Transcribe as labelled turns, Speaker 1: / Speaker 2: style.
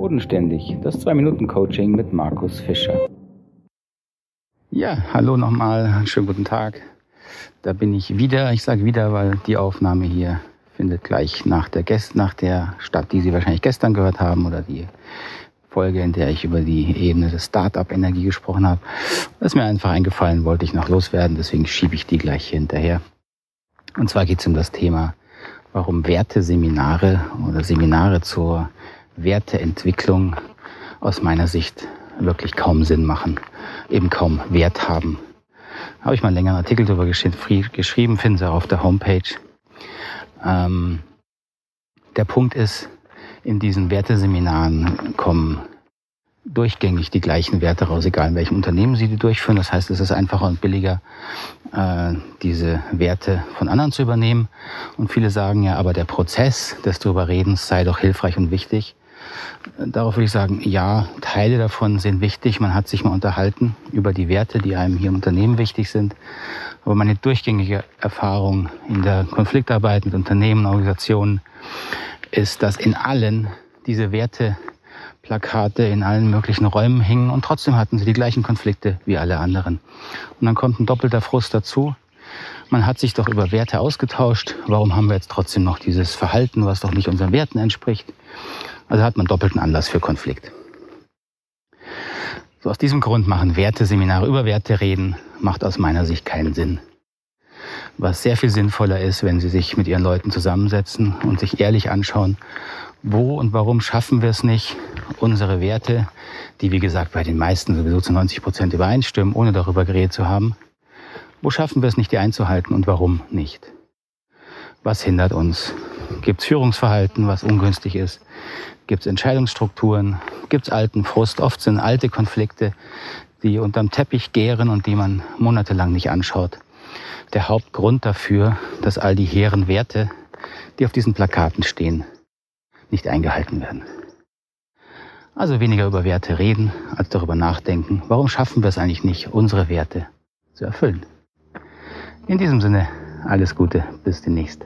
Speaker 1: Bodenständig, das 2-Minuten-Coaching mit Markus Fischer. Ja, hallo nochmal, schönen guten Tag. Da bin ich wieder. Ich sage wieder, weil die Aufnahme hier findet gleich nach der, Gäst nach der Stadt, die Sie wahrscheinlich gestern gehört haben, oder die Folge, in der ich über die Ebene des Start-up-Energie gesprochen habe. Das ist mir einfach eingefallen, wollte ich noch loswerden, deswegen schiebe ich die gleich hier hinterher. Und zwar geht es um das Thema, warum Werteseminare oder Seminare zur Werteentwicklung aus meiner Sicht wirklich kaum Sinn machen, eben kaum Wert haben. Habe ich mal einen längeren Artikel darüber geschrieben, finden Sie auch auf der Homepage. Ähm, der Punkt ist, in diesen Werteseminaren kommen durchgängig die gleichen Werte raus, egal in welchem Unternehmen Sie die durchführen. Das heißt, es ist einfacher und billiger, äh, diese Werte von anderen zu übernehmen. Und viele sagen ja, aber der Prozess des darüber Redens sei doch hilfreich und wichtig. Darauf würde ich sagen, ja, Teile davon sind wichtig. Man hat sich mal unterhalten über die Werte, die einem hier im Unternehmen wichtig sind. Aber meine durchgängige Erfahrung in der Konfliktarbeit mit Unternehmen, Organisationen ist, dass in allen diese Werteplakate in allen möglichen Räumen hingen und trotzdem hatten sie die gleichen Konflikte wie alle anderen. Und dann kommt ein doppelter Frust dazu. Man hat sich doch über Werte ausgetauscht. Warum haben wir jetzt trotzdem noch dieses Verhalten, was doch nicht unseren Werten entspricht? Also hat man doppelten Anlass für Konflikt. So aus diesem Grund machen Werteseminare über Werte reden, macht aus meiner Sicht keinen Sinn. Was sehr viel sinnvoller ist, wenn Sie sich mit Ihren Leuten zusammensetzen und sich ehrlich anschauen, wo und warum schaffen wir es nicht, unsere Werte, die wie gesagt bei den meisten sowieso zu 90 Prozent übereinstimmen, ohne darüber geredet zu haben, wo schaffen wir es nicht, die einzuhalten und warum nicht? Was hindert uns? Gibt es Führungsverhalten, was ungünstig ist? Gibt es Entscheidungsstrukturen? Gibt es alten Frust? Oft sind alte Konflikte, die unterm Teppich gären und die man monatelang nicht anschaut. Der Hauptgrund dafür, dass all die hehren Werte, die auf diesen Plakaten stehen, nicht eingehalten werden. Also weniger über Werte reden, als darüber nachdenken, warum schaffen wir es eigentlich nicht, unsere Werte zu erfüllen. In diesem Sinne, alles Gute, bis demnächst.